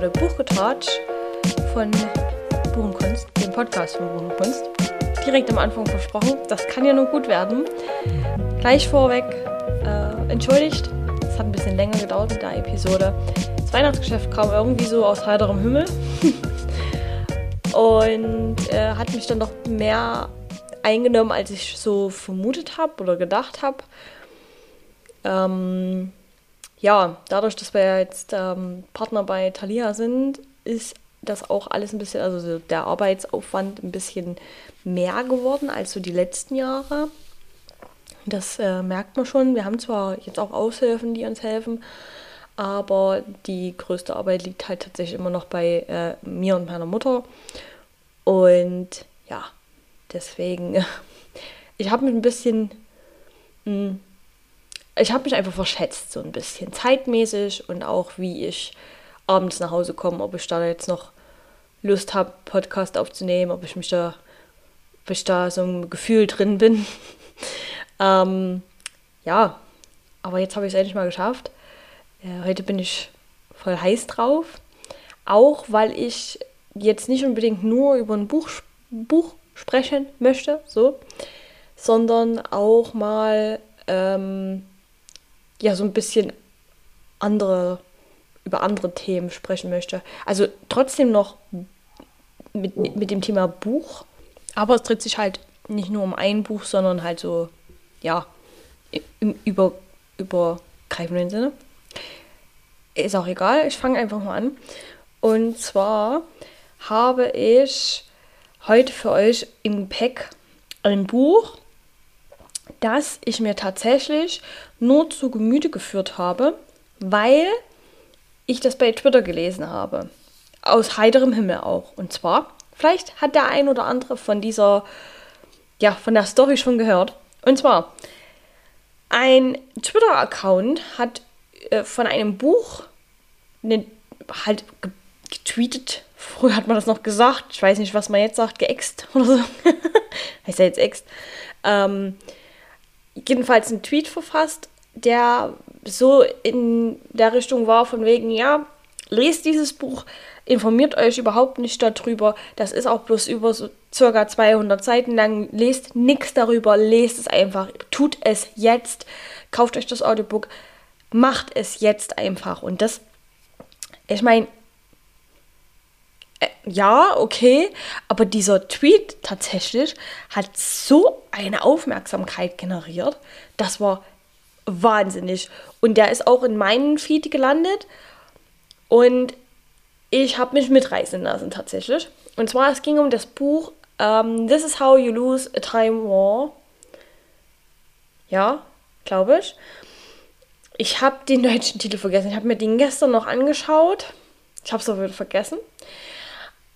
Episode Buchgetratsch von Buchenkunst, dem Podcast von Buchenkunst. Direkt am Anfang versprochen, das kann ja nur gut werden. Gleich vorweg, äh, entschuldigt, es hat ein bisschen länger gedauert mit der Episode. Das Weihnachtsgeschäft kam irgendwie so aus heiterem Himmel und äh, hat mich dann noch mehr eingenommen, als ich so vermutet habe oder gedacht habe. Ähm, ja, dadurch, dass wir jetzt ähm, Partner bei Thalia sind, ist das auch alles ein bisschen, also der Arbeitsaufwand ein bisschen mehr geworden als so die letzten Jahre. Das äh, merkt man schon. Wir haben zwar jetzt auch Aushilfen, die uns helfen, aber die größte Arbeit liegt halt tatsächlich immer noch bei äh, mir und meiner Mutter. Und ja, deswegen, ich habe mich ein bisschen mh, hm, ich habe mich einfach verschätzt, so ein bisschen zeitmäßig und auch wie ich abends nach Hause komme, ob ich da jetzt noch Lust habe, Podcast aufzunehmen, ob ich mich da, ob ich da so ein Gefühl drin bin. ähm, ja, aber jetzt habe ich es endlich mal geschafft. Äh, heute bin ich voll heiß drauf. Auch weil ich jetzt nicht unbedingt nur über ein Buch, Buch sprechen möchte, so, sondern auch mal ähm, ja so ein bisschen andere, über andere Themen sprechen möchte. Also trotzdem noch mit, mit dem Thema Buch, aber es dreht sich halt nicht nur um ein Buch, sondern halt so, ja, im über, übergreifenden Sinne. Ist auch egal, ich fange einfach mal an. Und zwar habe ich heute für euch im Gepäck ein Buch, das ich mir tatsächlich nur zu Gemüte geführt habe, weil ich das bei Twitter gelesen habe. Aus heiterem Himmel auch. Und zwar, vielleicht hat der ein oder andere von dieser, ja, von der Story schon gehört. Und zwar, ein Twitter-Account hat äh, von einem Buch ne, halt getweetet. Früher hat man das noch gesagt. Ich weiß nicht, was man jetzt sagt, geäxt oder so. heißt ja jetzt ext. Ähm, jedenfalls einen Tweet verfasst, der so in der Richtung war, von wegen, ja, lest dieses Buch, informiert euch überhaupt nicht darüber. Das ist auch bloß über so circa 200 Seiten lang. Lest nichts darüber, lest es einfach. Tut es jetzt. Kauft euch das Audiobook. Macht es jetzt einfach. Und das, ich meine, ja, okay, aber dieser Tweet tatsächlich hat so eine Aufmerksamkeit generiert. Das war wahnsinnig. Und der ist auch in meinen Feed gelandet. Und ich habe mich mitreißen lassen tatsächlich. Und zwar, es ging um das Buch um, ähm, This is How You Lose a Time War. Ja, glaube ich. Ich habe den deutschen Titel vergessen. Ich habe mir den gestern noch angeschaut. Ich habe es auch wieder vergessen.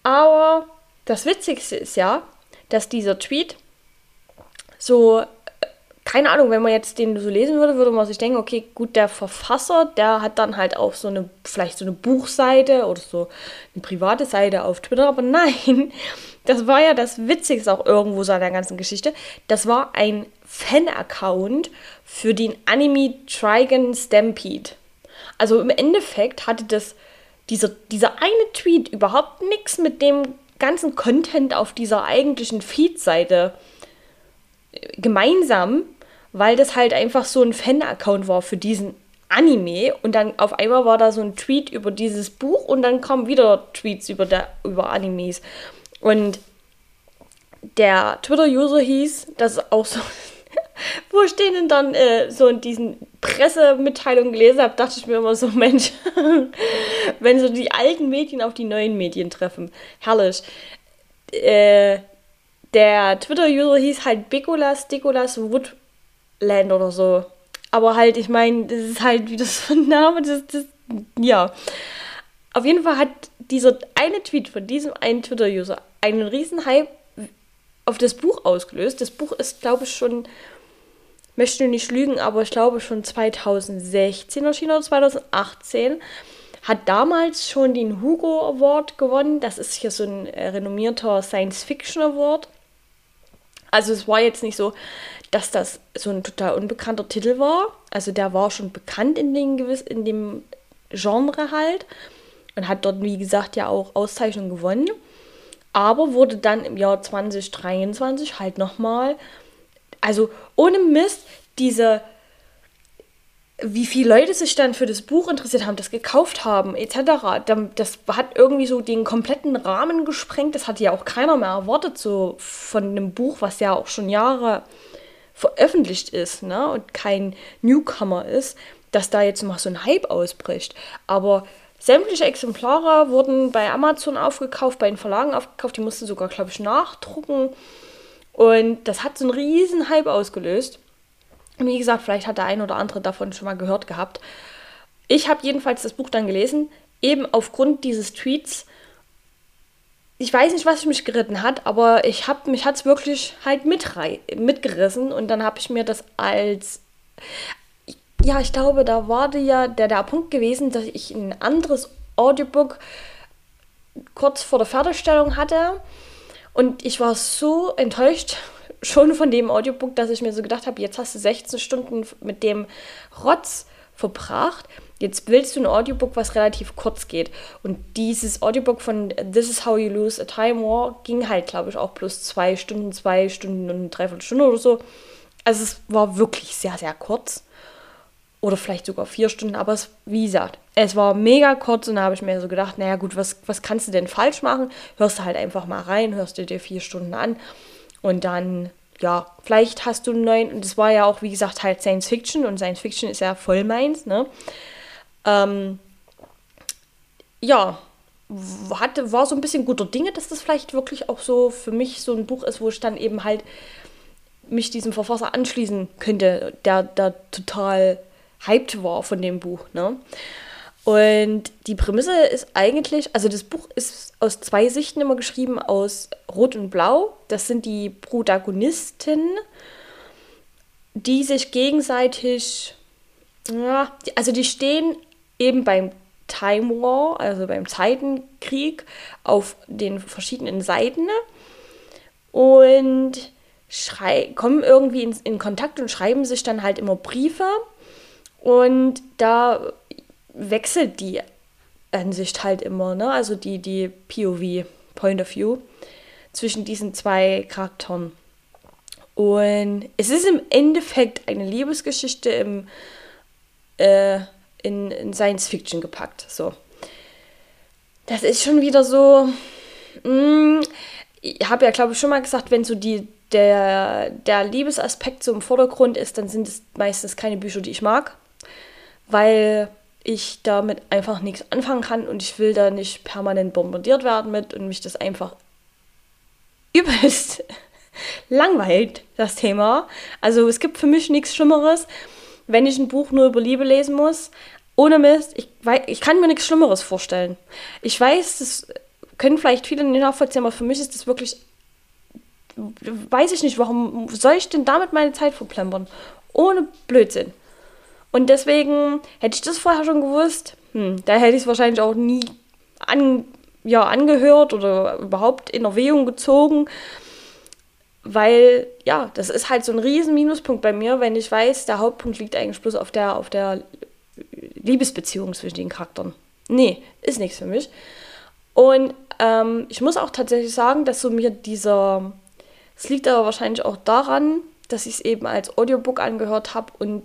Aber das Witzigste ist ja, dass dieser Tweet so, äh, keine Ahnung, wenn man jetzt den so lesen würde, würde man sich denken, okay, gut, der Verfasser, der hat dann halt auch so eine, vielleicht so eine Buchseite oder so eine private Seite auf Twitter, aber nein, das war ja das Witzigste auch irgendwo so an der ganzen Geschichte. Das war ein Fan-Account für den Anime Trigon Stampede. Also im Endeffekt hatte das dieser, dieser eine Tweet überhaupt nichts mit dem ganzen Content auf dieser eigentlichen Feed-Seite äh, gemeinsam, weil das halt einfach so ein Fan-Account war für diesen Anime und dann auf einmal war da so ein Tweet über dieses Buch und dann kamen wieder Tweets über, der, über Animes. Und der Twitter-User hieß, das ist auch so wo ich denen dann äh, so in diesen Pressemitteilungen gelesen habe, dachte ich mir immer so, Mensch, wenn so die alten Medien auf die neuen Medien treffen. Herrlich. Äh, der Twitter-User hieß halt Bikolas, Dikolas Woodland oder so. Aber halt, ich meine, das ist halt wie das von Name, das, das, ja. Auf jeden Fall hat dieser eine Tweet von diesem einen Twitter-User einen riesen Hype auf das Buch ausgelöst. Das Buch ist, glaube ich, schon möchte nicht lügen, aber ich glaube schon 2016 erschienen oder 2018. Hat damals schon den Hugo Award gewonnen. Das ist hier so ein äh, renommierter Science Fiction Award. Also es war jetzt nicht so, dass das so ein total unbekannter Titel war. Also der war schon bekannt in, den gewiss, in dem Genre halt. und hat dort, wie gesagt, ja auch Auszeichnungen gewonnen. Aber wurde dann im Jahr 2023 halt nochmal, also ohne Mist, diese wie viele Leute sich dann für das Buch interessiert haben, das gekauft haben, etc. Das hat irgendwie so den kompletten Rahmen gesprengt. Das hatte ja auch keiner mehr erwartet, so von einem Buch, was ja auch schon Jahre veröffentlicht ist, ne? Und kein Newcomer ist, dass da jetzt mal so ein Hype ausbricht. Aber sämtliche Exemplare wurden bei Amazon aufgekauft, bei den Verlagen aufgekauft, die mussten sogar, glaube ich, nachdrucken. Und das hat so einen riesen Hype ausgelöst. Und wie gesagt, vielleicht hat der ein oder andere davon schon mal gehört gehabt. Ich habe jedenfalls das Buch dann gelesen, eben aufgrund dieses Tweets. Ich weiß nicht, was mich geritten hat, aber ich habe mich hat es wirklich halt mitgerissen und dann habe ich mir das als ja, ich glaube, da war ja der, der Punkt gewesen, dass ich ein anderes Audiobook kurz vor der Fertigstellung hatte und ich war so enttäuscht schon von dem Audiobook, dass ich mir so gedacht habe, jetzt hast du 16 Stunden mit dem Rotz verbracht. Jetzt willst du ein Audiobook, was relativ kurz geht. Und dieses Audiobook von This is How You Lose a Time War ging halt, glaube ich, auch plus zwei Stunden, zwei Stunden und dreiviertel Stunde oder so. Also es war wirklich sehr, sehr kurz. Oder vielleicht sogar vier Stunden, aber es, wie gesagt, es war mega kurz und da habe ich mir so gedacht, naja gut, was, was kannst du denn falsch machen? Hörst du halt einfach mal rein, hörst du dir vier Stunden an und dann, ja, vielleicht hast du einen neuen, und das war ja auch, wie gesagt, halt Science Fiction und Science Fiction ist ja voll meins, ne? Ähm, ja, hatte, war so ein bisschen guter Dinge, dass das vielleicht wirklich auch so für mich so ein Buch ist, wo ich dann eben halt mich diesem Verfasser anschließen könnte, der da total hyped war von dem Buch. Ne? Und die Prämisse ist eigentlich, also das Buch ist aus zwei Sichten immer geschrieben, aus Rot und Blau. Das sind die Protagonisten, die sich gegenseitig, ja, also die stehen eben beim Time War, also beim Zeitenkrieg, auf den verschiedenen Seiten und kommen irgendwie in, in Kontakt und schreiben sich dann halt immer Briefe. Und da wechselt die Ansicht halt immer, ne? Also die, die POV, Point of View, zwischen diesen zwei Charakteren. Und es ist im Endeffekt eine Liebesgeschichte im, äh, in, in Science Fiction gepackt. So. Das ist schon wieder so. Mh, mm, ich habe ja, glaube ich, schon mal gesagt, wenn so die, der, der Liebesaspekt so im Vordergrund ist, dann sind es meistens keine Bücher, die ich mag. Weil ich damit einfach nichts anfangen kann und ich will da nicht permanent bombardiert werden mit und mich das einfach übelst langweilt, das Thema. Also es gibt für mich nichts Schlimmeres, wenn ich ein Buch nur über Liebe lesen muss. Ohne Mist, ich, ich kann mir nichts Schlimmeres vorstellen. Ich weiß, das können vielleicht viele nicht nachvollziehen, aber für mich ist das wirklich, weiß ich nicht, warum soll ich denn damit meine Zeit verplempern? Ohne Blödsinn. Und deswegen hätte ich das vorher schon gewusst, hm, da hätte ich es wahrscheinlich auch nie an, ja, angehört oder überhaupt in Erwägung gezogen. Weil, ja, das ist halt so ein riesen Minuspunkt bei mir, wenn ich weiß, der Hauptpunkt liegt eigentlich bloß auf der, auf der Liebesbeziehung zwischen den Charakteren. Nee, ist nichts für mich. Und ähm, ich muss auch tatsächlich sagen, dass so mir dieser, es liegt aber wahrscheinlich auch daran, dass ich es eben als Audiobook angehört habe und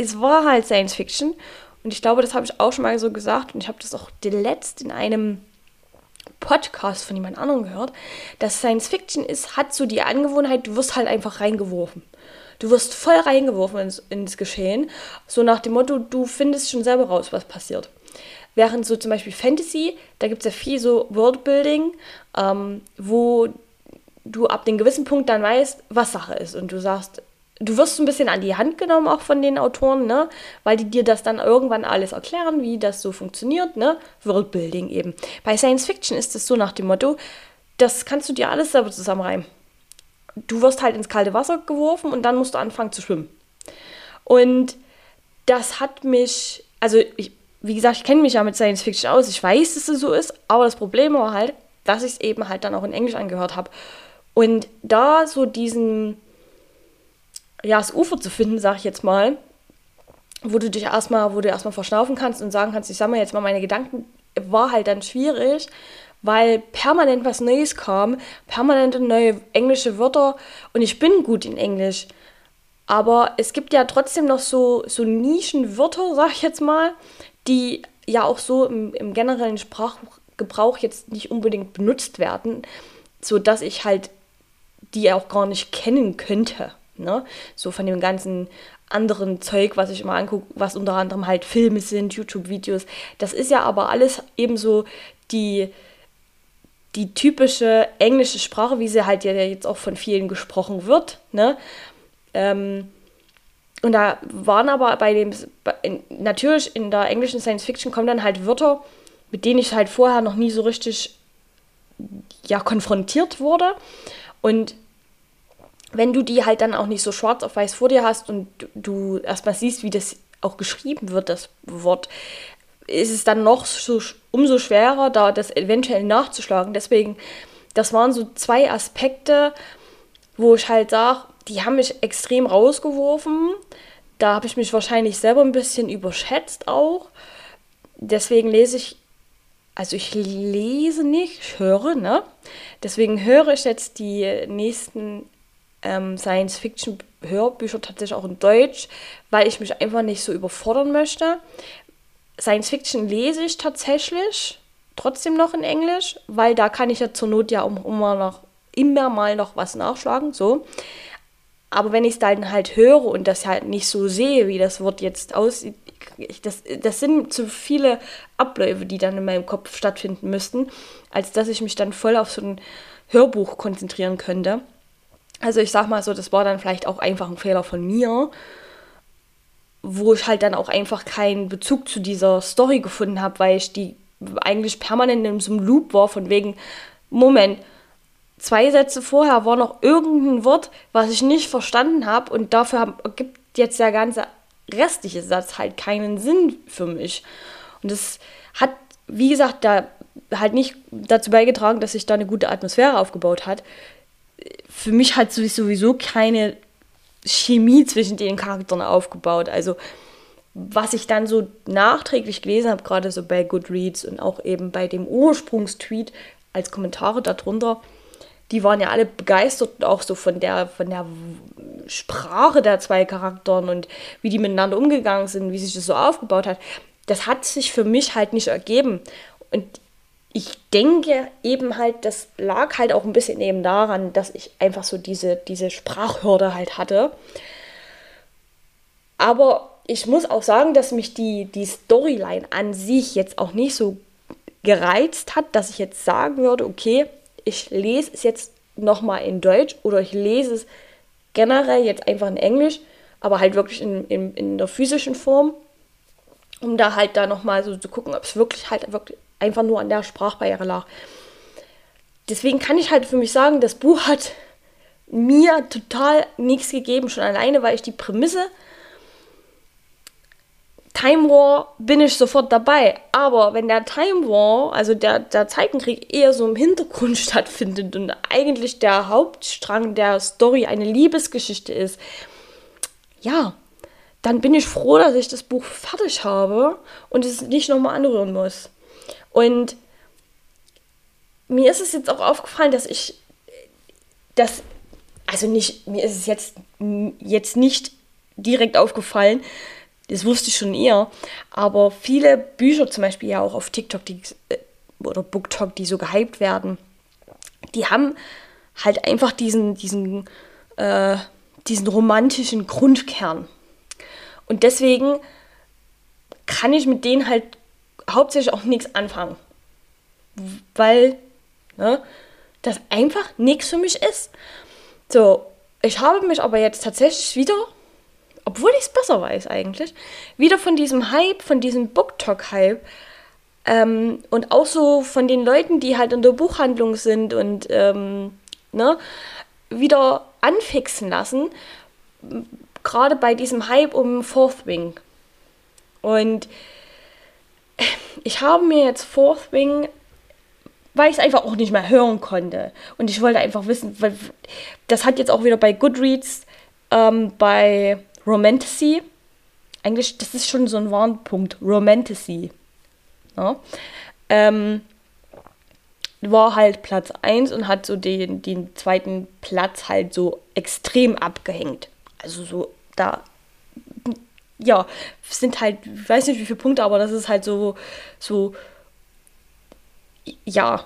es war halt Science Fiction. Und ich glaube, das habe ich auch schon mal so gesagt. Und ich habe das auch letzt in einem Podcast von jemand anderem gehört, dass Science Fiction ist, hat so die Angewohnheit, du wirst halt einfach reingeworfen. Du wirst voll reingeworfen ins, ins Geschehen. So nach dem Motto, du findest schon selber raus, was passiert. Während so zum Beispiel Fantasy, da gibt es ja viel so Worldbuilding, ähm, wo du ab dem gewissen Punkt dann weißt, was Sache ist. Und du sagst, du wirst so ein bisschen an die Hand genommen auch von den Autoren, ne? Weil die dir das dann irgendwann alles erklären, wie das so funktioniert, ne? Worldbuilding eben. Bei Science Fiction ist es so nach dem Motto, das kannst du dir alles selber zusammenreimen. Du wirst halt ins kalte Wasser geworfen und dann musst du anfangen zu schwimmen. Und das hat mich, also ich, wie gesagt, ich kenne mich ja mit Science Fiction aus, ich weiß, dass es so ist, aber das Problem war halt, dass ich es eben halt dann auch in Englisch angehört habe. Und da so diesen, ja, das Ufer zu finden, sag ich jetzt mal, wo du dich erstmal, wo du erstmal verschnaufen kannst und sagen kannst, ich sammle jetzt mal meine Gedanken war halt dann schwierig, weil permanent was Neues kam, permanent neue englische Wörter und ich bin gut in Englisch. Aber es gibt ja trotzdem noch so, so Nischenwörter, sag ich jetzt mal, die ja auch so im, im generellen Sprachgebrauch jetzt nicht unbedingt benutzt werden, sodass ich halt die auch gar nicht kennen könnte. Ne? So von dem ganzen anderen Zeug, was ich immer angucke, was unter anderem halt Filme sind, YouTube-Videos. Das ist ja aber alles ebenso die, die typische englische Sprache, wie sie halt ja jetzt auch von vielen gesprochen wird. Ne? Ähm, und da waren aber bei dem, natürlich in der englischen Science Fiction kommen dann halt Wörter, mit denen ich halt vorher noch nie so richtig ja, konfrontiert wurde. Und wenn du die halt dann auch nicht so schwarz auf weiß vor dir hast und du erstmal siehst, wie das auch geschrieben wird, das Wort, ist es dann noch so umso schwerer, da das eventuell nachzuschlagen. Deswegen, das waren so zwei Aspekte, wo ich halt sage, die haben mich extrem rausgeworfen. Da habe ich mich wahrscheinlich selber ein bisschen überschätzt auch. Deswegen lese ich, also ich lese nicht, ich höre, ne? Deswegen höre ich jetzt die nächsten ähm, Science-Fiction-Hörbücher tatsächlich auch in Deutsch, weil ich mich einfach nicht so überfordern möchte. Science-Fiction lese ich tatsächlich trotzdem noch in Englisch, weil da kann ich ja zur Not ja immer, noch, immer mal noch was nachschlagen, so. Aber wenn ich es dann halt höre und das halt nicht so sehe, wie das Wort jetzt aussieht, das, das sind zu viele Abläufe, die dann in meinem Kopf stattfinden müssten, als dass ich mich dann voll auf so ein Hörbuch konzentrieren könnte. Also ich sag mal so, das war dann vielleicht auch einfach ein Fehler von mir, wo ich halt dann auch einfach keinen Bezug zu dieser Story gefunden habe, weil ich die eigentlich permanent in so einem Loop war, von wegen, Moment, zwei Sätze vorher war noch irgendein Wort, was ich nicht verstanden habe und dafür ergibt jetzt der ganze restliche Satz halt keinen Sinn für mich. Und das hat, wie gesagt, da halt nicht dazu beigetragen, dass sich da eine gute Atmosphäre aufgebaut hat für mich hat sowieso keine Chemie zwischen den Charakteren aufgebaut. Also was ich dann so nachträglich gelesen habe, gerade so bei Goodreads und auch eben bei dem Ursprungstweet als Kommentare darunter, die waren ja alle begeistert auch so von der, von der Sprache der zwei Charakteren und wie die miteinander umgegangen sind, wie sich das so aufgebaut hat. Das hat sich für mich halt nicht ergeben. Und ich denke eben halt, das lag halt auch ein bisschen eben daran, dass ich einfach so diese, diese Sprachhürde halt hatte. Aber ich muss auch sagen, dass mich die, die Storyline an sich jetzt auch nicht so gereizt hat, dass ich jetzt sagen würde, okay, ich lese es jetzt nochmal in Deutsch oder ich lese es generell jetzt einfach in Englisch, aber halt wirklich in, in, in der physischen Form, um da halt da nochmal so zu gucken, ob es wirklich halt wirklich einfach nur an der Sprachbarriere lag. Deswegen kann ich halt für mich sagen, das Buch hat mir total nichts gegeben, schon alleine, weil ich die Prämisse Time War bin ich sofort dabei. Aber wenn der Time War, also der, der Zeitenkrieg, eher so im Hintergrund stattfindet und eigentlich der Hauptstrang der Story eine Liebesgeschichte ist, ja, dann bin ich froh, dass ich das Buch fertig habe und es nicht nochmal anrühren muss. Und mir ist es jetzt auch aufgefallen, dass ich das, also nicht, mir ist es jetzt, jetzt nicht direkt aufgefallen, das wusste ich schon eher, aber viele Bücher zum Beispiel ja auch auf TikTok die, äh, oder BookTok, die so gehypt werden, die haben halt einfach diesen, diesen, äh, diesen romantischen Grundkern. Und deswegen kann ich mit denen halt hauptsächlich auch nichts anfangen. Weil ne, das einfach nichts für mich ist. So, ich habe mich aber jetzt tatsächlich wieder, obwohl ich es besser weiß eigentlich, wieder von diesem Hype, von diesem BookTok-Hype ähm, und auch so von den Leuten, die halt in der Buchhandlung sind und ähm, ne, wieder anfixen lassen. Gerade bei diesem Hype um Fourth Wing. Und ich habe mir jetzt Fourth Wing, weil ich es einfach auch nicht mehr hören konnte. Und ich wollte einfach wissen, weil das hat jetzt auch wieder bei Goodreads, ähm, bei Romantasy, eigentlich, das ist schon so ein Warnpunkt, Romantasy. Ja? ähm, war halt Platz 1 und hat so den, den zweiten Platz halt so extrem abgehängt. Also so da, ja, sind halt, ich weiß nicht wie viele Punkte, aber das ist halt so, so, ja,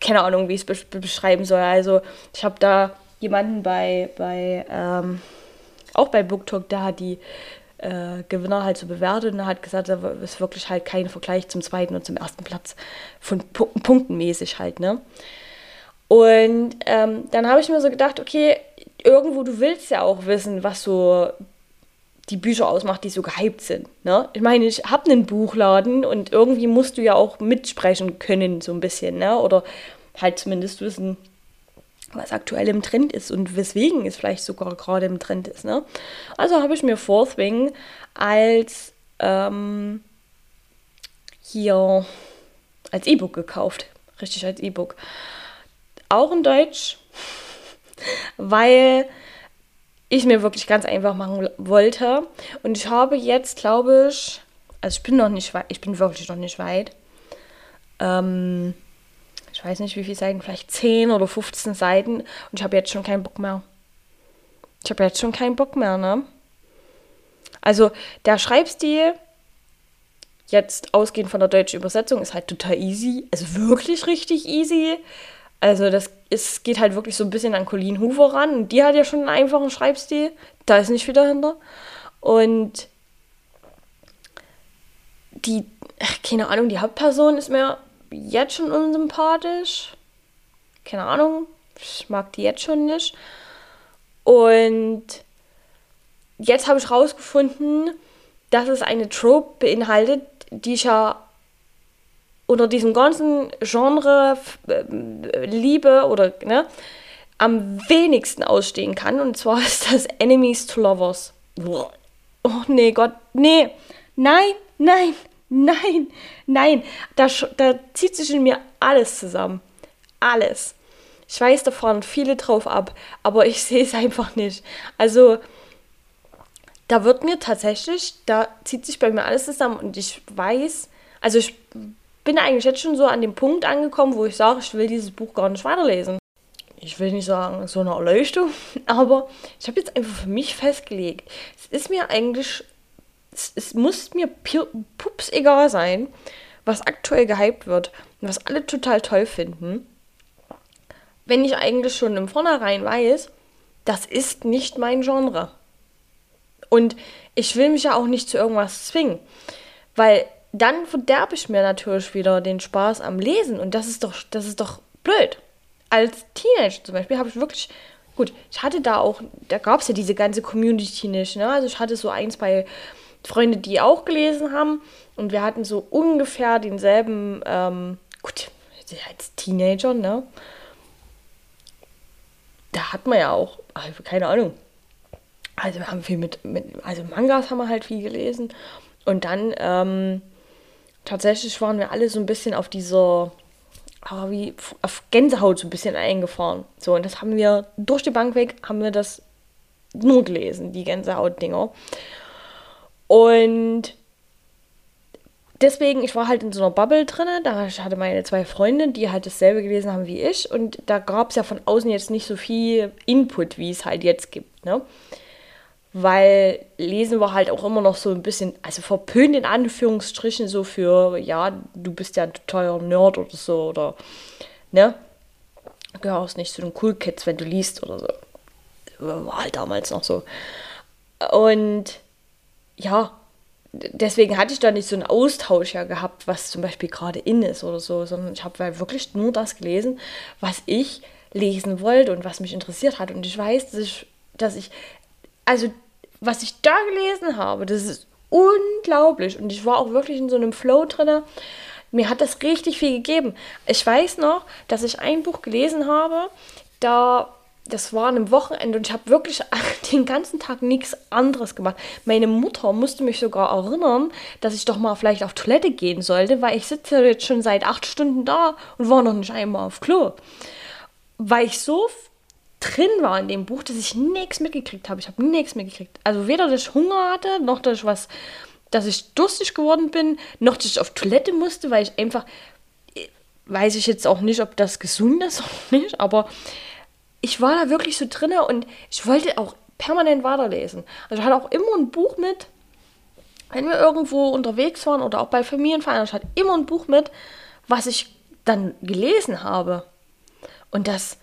keine Ahnung, wie ich es beschreiben soll. Also ich habe da jemanden bei, bei ähm, auch bei BookTalk, der hat die äh, Gewinner halt so bewertet und hat gesagt, da ist wirklich halt kein Vergleich zum zweiten und zum ersten Platz von P Punktenmäßig halt, ne? Und ähm, dann habe ich mir so gedacht, okay, irgendwo, du willst ja auch wissen, was so die Bücher ausmacht, die so gehypt sind. Ne? Ich meine, ich habe einen Buchladen und irgendwie musst du ja auch mitsprechen können, so ein bisschen, ne? Oder halt zumindest wissen, was aktuell im Trend ist und weswegen es vielleicht sogar gerade im Trend ist. Ne? Also habe ich mir Fourth Wing als ähm, hier als E-Book gekauft. Richtig als E-Book. Auch in Deutsch, weil ich mir wirklich ganz einfach machen wollte. Und ich habe jetzt, glaube ich, also ich bin noch nicht weit, ich bin wirklich noch nicht weit. Ähm, ich weiß nicht wie viele Seiten, vielleicht 10 oder 15 Seiten und ich habe jetzt schon keinen Bock mehr. Ich habe jetzt schon keinen Bock mehr, ne? Also der Schreibstil, jetzt ausgehend von der deutschen Übersetzung, ist halt total easy. Also wirklich richtig easy. Also das ist, geht halt wirklich so ein bisschen an Colleen Hoover ran. Die hat ja schon einen einfachen Schreibstil. Da ist nicht viel dahinter. Und die, keine Ahnung, die Hauptperson ist mir jetzt schon unsympathisch. Keine Ahnung, ich mag die jetzt schon nicht. Und jetzt habe ich rausgefunden, dass es eine Trope beinhaltet, die ich ja unter diesem ganzen Genre äh, Liebe oder ne, am wenigsten ausstehen kann. Und zwar ist das Enemies to Lovers. Oh nee, Gott, nee, nein, nein, Nein, nein, da, da zieht sich in mir alles zusammen. Alles. Ich weiß, da fahren viele drauf ab, aber ich sehe es einfach nicht. Also, da wird mir tatsächlich, da zieht sich bei mir alles zusammen und ich weiß, also ich bin eigentlich jetzt schon so an dem Punkt angekommen, wo ich sage, ich will dieses Buch gar nicht weiterlesen. Ich will nicht sagen, so eine Erleuchtung, aber ich habe jetzt einfach für mich festgelegt, es ist mir eigentlich es, es muss mir pups egal sein, was aktuell gehypt wird und was alle total toll finden, wenn ich eigentlich schon im Vornherein weiß, das ist nicht mein Genre. Und ich will mich ja auch nicht zu irgendwas zwingen, weil dann verderbe ich mir natürlich wieder den Spaß am Lesen und das ist doch, das ist doch blöd. Als Teenager zum Beispiel habe ich wirklich, gut, ich hatte da auch, da gab es ja diese ganze Community nicht, ne? Also ich hatte so eins bei Freunde, die auch gelesen haben. Und wir hatten so ungefähr denselben, ähm, gut, als Teenager, ne? Da hat man ja auch, keine Ahnung. Also wir haben viel mit, mit, also Mangas haben wir halt viel gelesen. Und dann, ähm, tatsächlich waren wir alle so ein bisschen auf dieser, aber wie auf Gänsehaut so ein bisschen eingefahren. So, und das haben wir durch die Bank weg, haben wir das nur gelesen, die Gänsehaut-Dinger. Und deswegen, ich war halt in so einer Bubble drin. Da hatte meine zwei Freunde, die halt dasselbe gelesen haben wie ich. Und da gab es ja von außen jetzt nicht so viel Input, wie es halt jetzt gibt. Ne? Weil Lesen war halt auch immer noch so ein bisschen, also verpönt in Anführungsstrichen, so für, ja, du bist ja ein totaler Nerd oder so. Oder, ne? Gehörst nicht zu den Cool Kids, wenn du liest oder so. War halt damals noch so. Und ja, deswegen hatte ich da nicht so einen Austausch ja gehabt, was zum Beispiel gerade in ist oder so, sondern ich habe halt wirklich nur das gelesen, was ich lesen wollte und was mich interessiert hat. Und ich weiß, dass ich, dass ich, also was ich da gelesen habe, das ist unglaublich. Und ich war auch wirklich in so einem Flow drin. Mir hat das richtig viel gegeben. Ich weiß noch, dass ich ein Buch gelesen habe, da das war an einem Wochenende und ich habe wirklich den ganzen Tag nichts anderes gemacht. Meine Mutter musste mich sogar erinnern, dass ich doch mal vielleicht auf Toilette gehen sollte, weil ich sitze jetzt schon seit acht Stunden da und war noch nicht einmal auf Klo. Weil ich so drin war in dem Buch, dass ich nichts mitgekriegt habe. Ich habe nichts mitgekriegt. Also weder, dass ich Hunger hatte, noch, dass ich was dass ich durstig geworden bin, noch dass ich auf Toilette musste, weil ich einfach, weiß ich jetzt auch nicht, ob das gesund ist oder nicht, aber ich war da wirklich so drinne und ich wollte auch permanent weiterlesen. Also ich hatte auch immer ein Buch mit, wenn wir irgendwo unterwegs waren oder auch bei Familienfeiern, ich hatte immer ein Buch mit, was ich dann gelesen habe. Und das,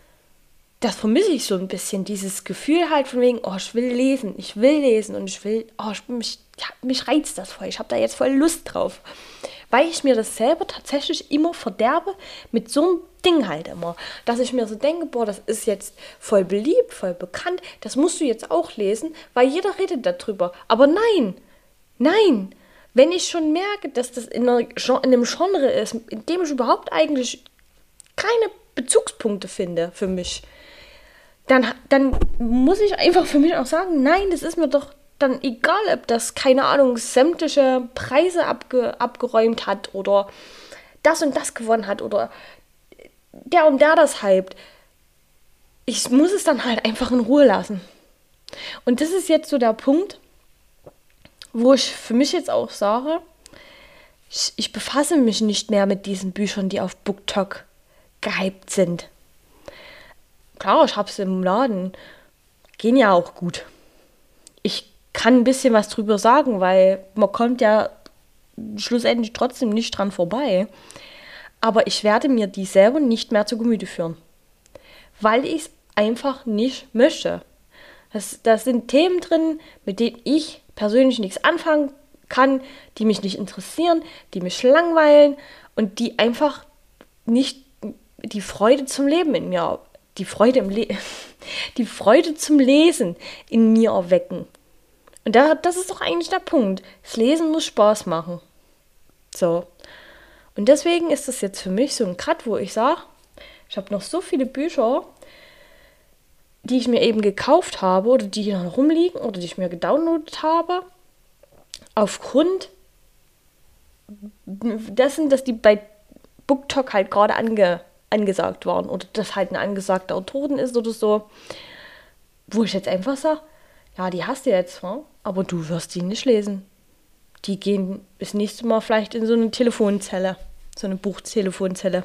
das vermisse ich so ein bisschen, dieses Gefühl halt von wegen, oh, ich will lesen, ich will lesen und ich will, oh, ich, mich, ja, mich reizt das voll, ich habe da jetzt voll Lust drauf. Weil ich mir das selber tatsächlich immer verderbe mit so einem Ding halt immer, dass ich mir so denke, boah, das ist jetzt voll beliebt, voll bekannt, das musst du jetzt auch lesen, weil jeder redet darüber. Aber nein, nein, wenn ich schon merke, dass das in, einer, in einem Genre ist, in dem ich überhaupt eigentlich keine Bezugspunkte finde für mich, dann, dann muss ich einfach für mich auch sagen, nein, das ist mir doch dann egal, ob das, keine Ahnung, sämtliche Preise abge, abgeräumt hat oder das und das gewonnen hat oder der und der das hypt. Ich muss es dann halt einfach in Ruhe lassen. Und das ist jetzt so der Punkt, wo ich für mich jetzt auch sage, ich, ich befasse mich nicht mehr mit diesen Büchern, die auf BookTok gehypt sind. Klar, ich habe es im Laden. Gehen ja auch gut. Ich kann ein bisschen was drüber sagen, weil man kommt ja schlussendlich trotzdem nicht dran vorbei. Aber ich werde mir die selber nicht mehr zu Gemüte führen. Weil ich es einfach nicht möchte. Das, das sind Themen drin, mit denen ich persönlich nichts anfangen kann, die mich nicht interessieren, die mich langweilen und die einfach nicht die Freude zum Leben in mir, die Freude im Le die Freude zum Lesen in mir erwecken. Und da, das ist doch eigentlich der Punkt. Das Lesen muss Spaß machen. So. Und deswegen ist das jetzt für mich so ein Cut, wo ich sage, ich habe noch so viele Bücher, die ich mir eben gekauft habe oder die hier noch rumliegen oder die ich mir gedownloadet habe, aufgrund dessen, dass die bei BookTok halt gerade ange, angesagt waren oder das halt ein angesagter Autoren ist oder so, wo ich jetzt einfach sage, ja, die hast du jetzt, hm? aber du wirst die nicht lesen. Die gehen das nächste Mal vielleicht in so eine Telefonzelle, so eine Buchtelefonzelle,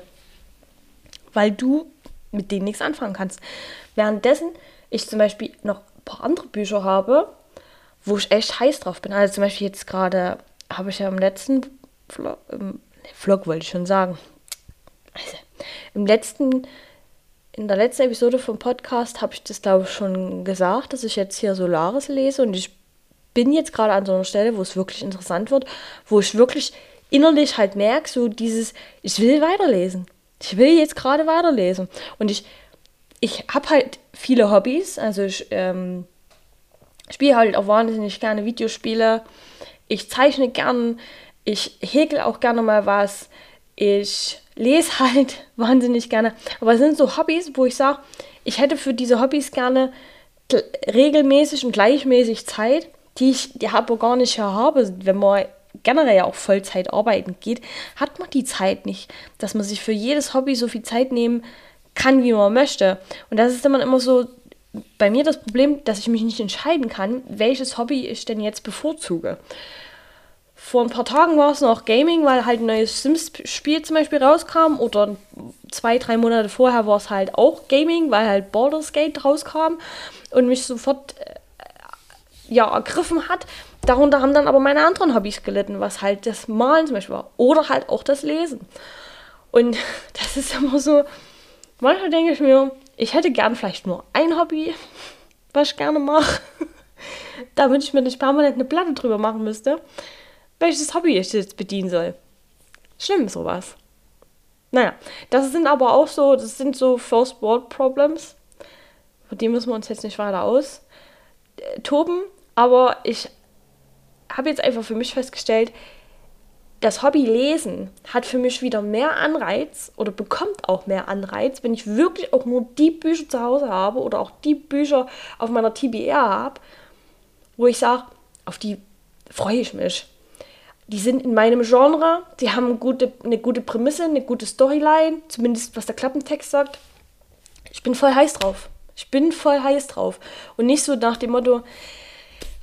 weil du mit denen nichts anfangen kannst. Währenddessen ich zum Beispiel noch ein paar andere Bücher habe, wo ich echt heiß drauf bin. Also zum Beispiel jetzt gerade habe ich ja im letzten Vlog, im Vlog wollte ich schon sagen. Also im letzten in der letzten Episode vom Podcast habe ich das, glaube ich, schon gesagt, dass ich jetzt hier Solaris lese und ich bin jetzt gerade an so einer Stelle, wo es wirklich interessant wird, wo ich wirklich innerlich halt merke, so dieses, ich will weiterlesen. Ich will jetzt gerade weiterlesen. Und ich, ich habe halt viele Hobbys. Also ich ähm, spiele halt auch wahnsinnig gerne Videospiele. Ich zeichne gern. Ich häkel auch gerne mal was. Ich lese halt wahnsinnig gerne. Aber es sind so Hobbys, wo ich sage, ich hätte für diese Hobbys gerne regelmäßig und gleichmäßig Zeit, die ich die aber gar nicht habe. Wenn man generell ja auch Vollzeit arbeiten geht, hat man die Zeit nicht, dass man sich für jedes Hobby so viel Zeit nehmen kann, wie man möchte. Und das ist immer immer so bei mir das Problem, dass ich mich nicht entscheiden kann, welches Hobby ich denn jetzt bevorzuge. Vor ein paar Tagen war es noch Gaming, weil halt ein neues Sims-Spiel zum Beispiel rauskam. Oder zwei, drei Monate vorher war es halt auch Gaming, weil halt Baldur's Gate rauskam und mich sofort äh, ja, ergriffen hat. Darunter haben dann aber meine anderen Hobbys gelitten, was halt das Malen zum Beispiel war. Oder halt auch das Lesen. Und das ist immer so, manchmal denke ich mir, ich hätte gern vielleicht nur ein Hobby, was ich gerne mache, damit ich mir nicht permanent eine Platte drüber machen müsste welches Hobby ich jetzt bedienen soll. Schlimm sowas. Naja, das sind aber auch so, das sind so First World Problems. Von denen müssen wir uns jetzt nicht weiter aus äh, toben. Aber ich habe jetzt einfach für mich festgestellt, das Hobby Lesen hat für mich wieder mehr Anreiz oder bekommt auch mehr Anreiz, wenn ich wirklich auch nur die Bücher zu Hause habe oder auch die Bücher auf meiner TBR habe, wo ich sage, auf die freue ich mich die sind in meinem Genre, die haben gute, eine gute Prämisse, eine gute Storyline, zumindest was der Klappentext sagt. Ich bin voll heiß drauf. Ich bin voll heiß drauf. Und nicht so nach dem Motto,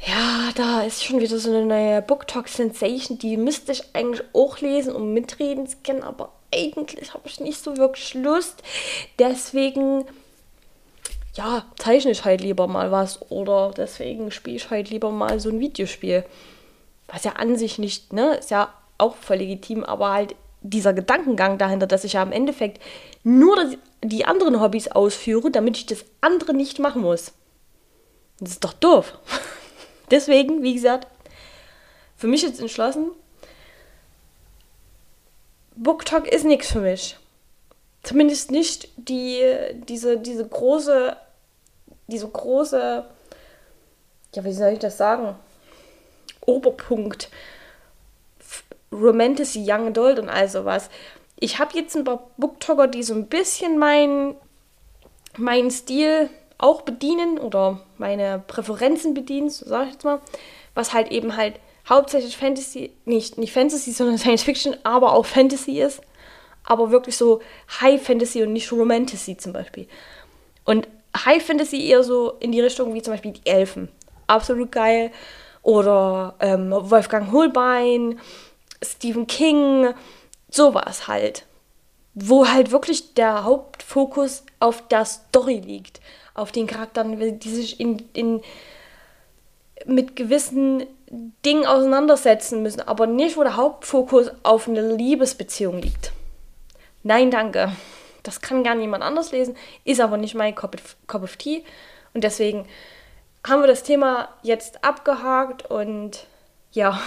ja, da ist schon wieder so eine neue BookTalk Sensation, die müsste ich eigentlich auch lesen, um mitreden zu können, aber eigentlich habe ich nicht so wirklich Lust. Deswegen, ja, zeichne ich halt lieber mal was oder deswegen spiele ich halt lieber mal so ein Videospiel. Was ja an sich nicht, ne, ist ja auch voll legitim, aber halt dieser Gedankengang dahinter, dass ich ja im Endeffekt nur die anderen Hobbys ausführe, damit ich das andere nicht machen muss. Das ist doch doof. Deswegen, wie gesagt, für mich jetzt entschlossen, BookTok ist nichts für mich. Zumindest nicht die, diese, diese große, diese große, ja, wie soll ich das sagen? Oberpunkt. Romantasy, Young Adult und all sowas. Ich habe jetzt ein paar Booktalker, die so ein bisschen meinen mein Stil auch bedienen oder meine Präferenzen bedienen, so sage ich jetzt mal, was halt eben halt hauptsächlich Fantasy, nicht, nicht Fantasy, sondern Science Fiction, aber auch Fantasy ist, aber wirklich so High Fantasy und nicht Romantasy zum Beispiel. Und High Fantasy eher so in die Richtung wie zum Beispiel die Elfen. Absolut geil. Oder ähm, Wolfgang Holbein, Stephen King, sowas halt. Wo halt wirklich der Hauptfokus auf der Story liegt auf den Charakteren, die sich in, in, mit gewissen Dingen auseinandersetzen müssen, aber nicht, wo der Hauptfokus auf eine Liebesbeziehung liegt. Nein, danke. Das kann gar niemand anders lesen, ist aber nicht mein Cup of, Cup of Tea. Und deswegen haben wir das Thema jetzt abgehakt und ja,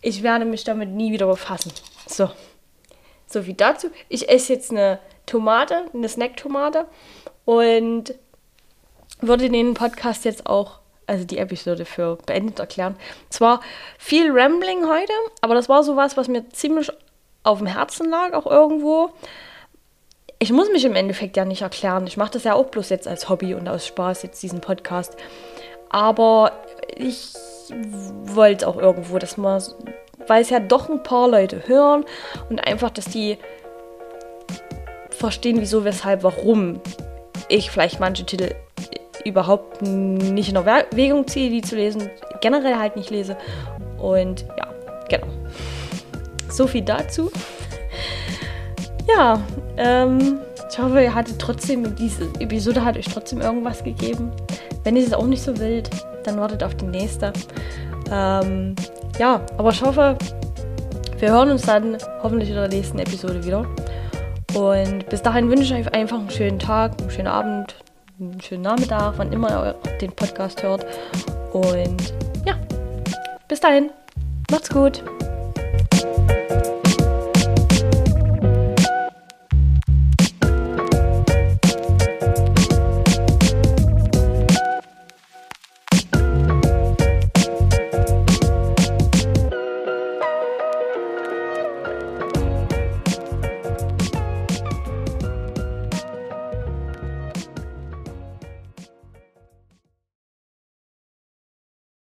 ich werde mich damit nie wieder befassen. So, so viel dazu. Ich esse jetzt eine Tomate, eine Snack-Tomate und würde den Podcast jetzt auch, also die Episode für beendet erklären. Zwar viel Rambling heute, aber das war sowas, was mir ziemlich auf dem Herzen lag, auch irgendwo. Ich muss mich im Endeffekt ja nicht erklären. Ich mache das ja auch bloß jetzt als Hobby und aus Spaß, jetzt diesen Podcast. Aber ich wollte auch irgendwo, dass man, weil es ja doch ein paar Leute hören und einfach, dass die verstehen, wieso, weshalb, warum ich vielleicht manche Titel überhaupt nicht in Erwägung ziehe, die zu lesen, generell halt nicht lese. Und ja, genau. So viel dazu. Ja, ähm, ich hoffe, ihr hattet trotzdem, diese Episode hat euch trotzdem irgendwas gegeben. Wenn es auch nicht so wild, dann wartet auf die nächste. Ähm, ja, aber ich hoffe, wir hören uns dann hoffentlich in der nächsten Episode wieder. Und bis dahin wünsche ich euch einfach einen schönen Tag, einen schönen Abend, einen schönen Nachmittag, wann immer ihr den Podcast hört. Und ja, bis dahin, macht's gut.